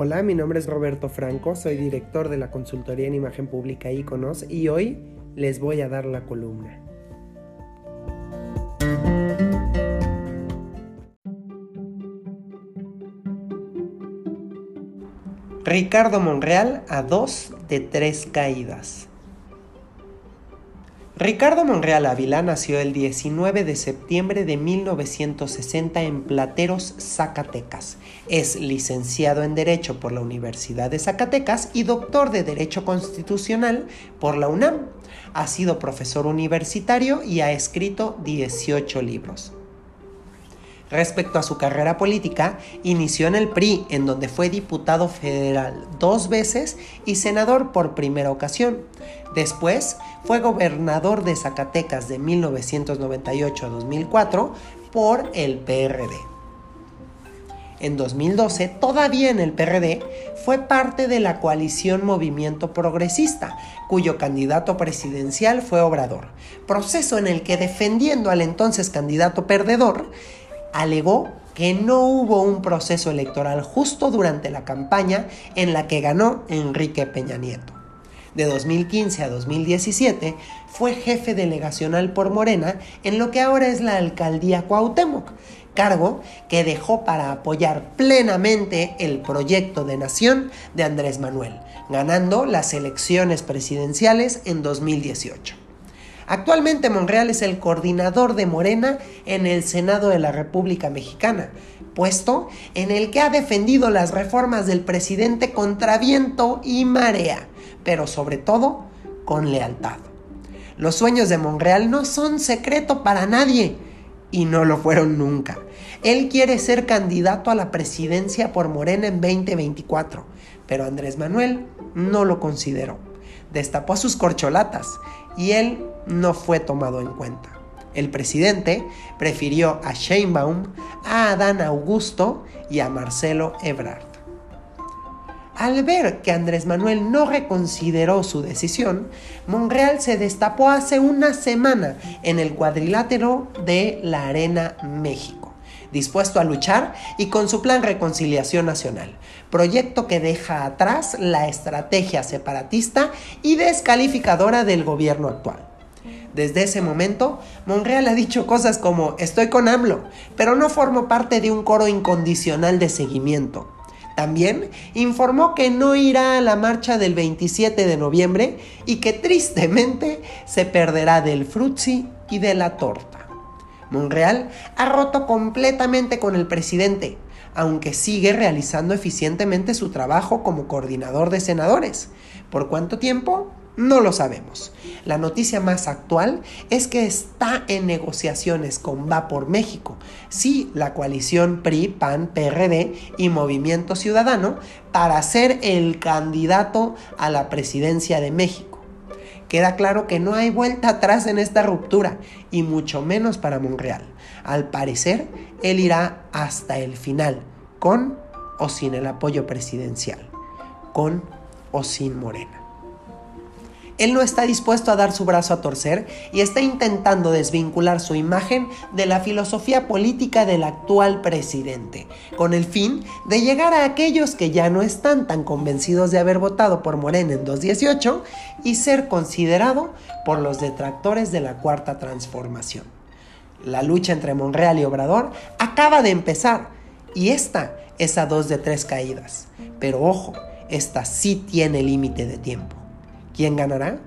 Hola, mi nombre es Roberto Franco, soy director de la consultoría en imagen pública Iconos y hoy les voy a dar la columna. Ricardo Monreal a dos de tres caídas. Ricardo Monreal Ávila nació el 19 de septiembre de 1960 en Plateros, Zacatecas. Es licenciado en Derecho por la Universidad de Zacatecas y doctor de Derecho Constitucional por la UNAM. Ha sido profesor universitario y ha escrito 18 libros. Respecto a su carrera política, inició en el PRI, en donde fue diputado federal dos veces y senador por primera ocasión. Después fue gobernador de Zacatecas de 1998 a 2004 por el PRD. En 2012, todavía en el PRD, fue parte de la coalición Movimiento Progresista, cuyo candidato presidencial fue Obrador, proceso en el que defendiendo al entonces candidato perdedor, alegó que no hubo un proceso electoral justo durante la campaña en la que ganó Enrique Peña Nieto. De 2015 a 2017 fue jefe delegacional por Morena en lo que ahora es la alcaldía Cuauhtémoc, cargo que dejó para apoyar plenamente el proyecto de nación de Andrés Manuel, ganando las elecciones presidenciales en 2018. Actualmente Monreal es el coordinador de Morena en el Senado de la República Mexicana, puesto en el que ha defendido las reformas del presidente contra viento y marea, pero sobre todo con lealtad. Los sueños de Monreal no son secreto para nadie y no lo fueron nunca. Él quiere ser candidato a la presidencia por Morena en 2024, pero Andrés Manuel no lo consideró. Destapó sus corcholatas y él no fue tomado en cuenta. El presidente prefirió a Sheinbaum, a Adán Augusto y a Marcelo Ebrard. Al ver que Andrés Manuel no reconsideró su decisión, Monreal se destapó hace una semana en el cuadrilátero de la Arena México, dispuesto a luchar y con su plan Reconciliación Nacional, proyecto que deja atrás la estrategia separatista y descalificadora del gobierno actual. Desde ese momento, Monreal ha dicho cosas como estoy con AMLO, pero no formo parte de un coro incondicional de seguimiento. También informó que no irá a la marcha del 27 de noviembre y que tristemente se perderá del frutzi y de la torta. Monreal ha roto completamente con el presidente, aunque sigue realizando eficientemente su trabajo como coordinador de senadores. ¿Por cuánto tiempo? No lo sabemos. La noticia más actual es que está en negociaciones con Va por México, sí, la coalición PRI, PAN, PRD y Movimiento Ciudadano, para ser el candidato a la presidencia de México. Queda claro que no hay vuelta atrás en esta ruptura, y mucho menos para Monreal. Al parecer, él irá hasta el final, con o sin el apoyo presidencial, con o sin Morena. Él no está dispuesto a dar su brazo a torcer y está intentando desvincular su imagen de la filosofía política del actual presidente, con el fin de llegar a aquellos que ya no están tan convencidos de haber votado por Morena en 2018 y ser considerado por los detractores de la cuarta transformación. La lucha entre Monreal y Obrador acaba de empezar y esta es a dos de tres caídas. Pero ojo, esta sí tiene límite de tiempo. ¿Quién ganará?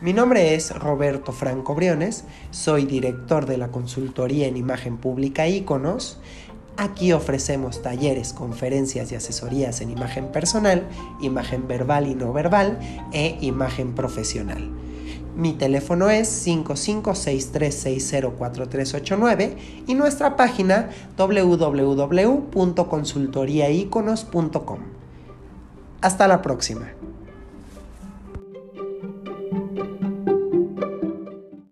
Mi nombre es Roberto Franco Briones, soy director de la consultoría en imagen pública Iconos. Aquí ofrecemos talleres, conferencias y asesorías en imagen personal, imagen verbal y no verbal e imagen profesional. Mi teléfono es 5563604389 y nuestra página www.consultoriaiconos.com. Hasta la próxima.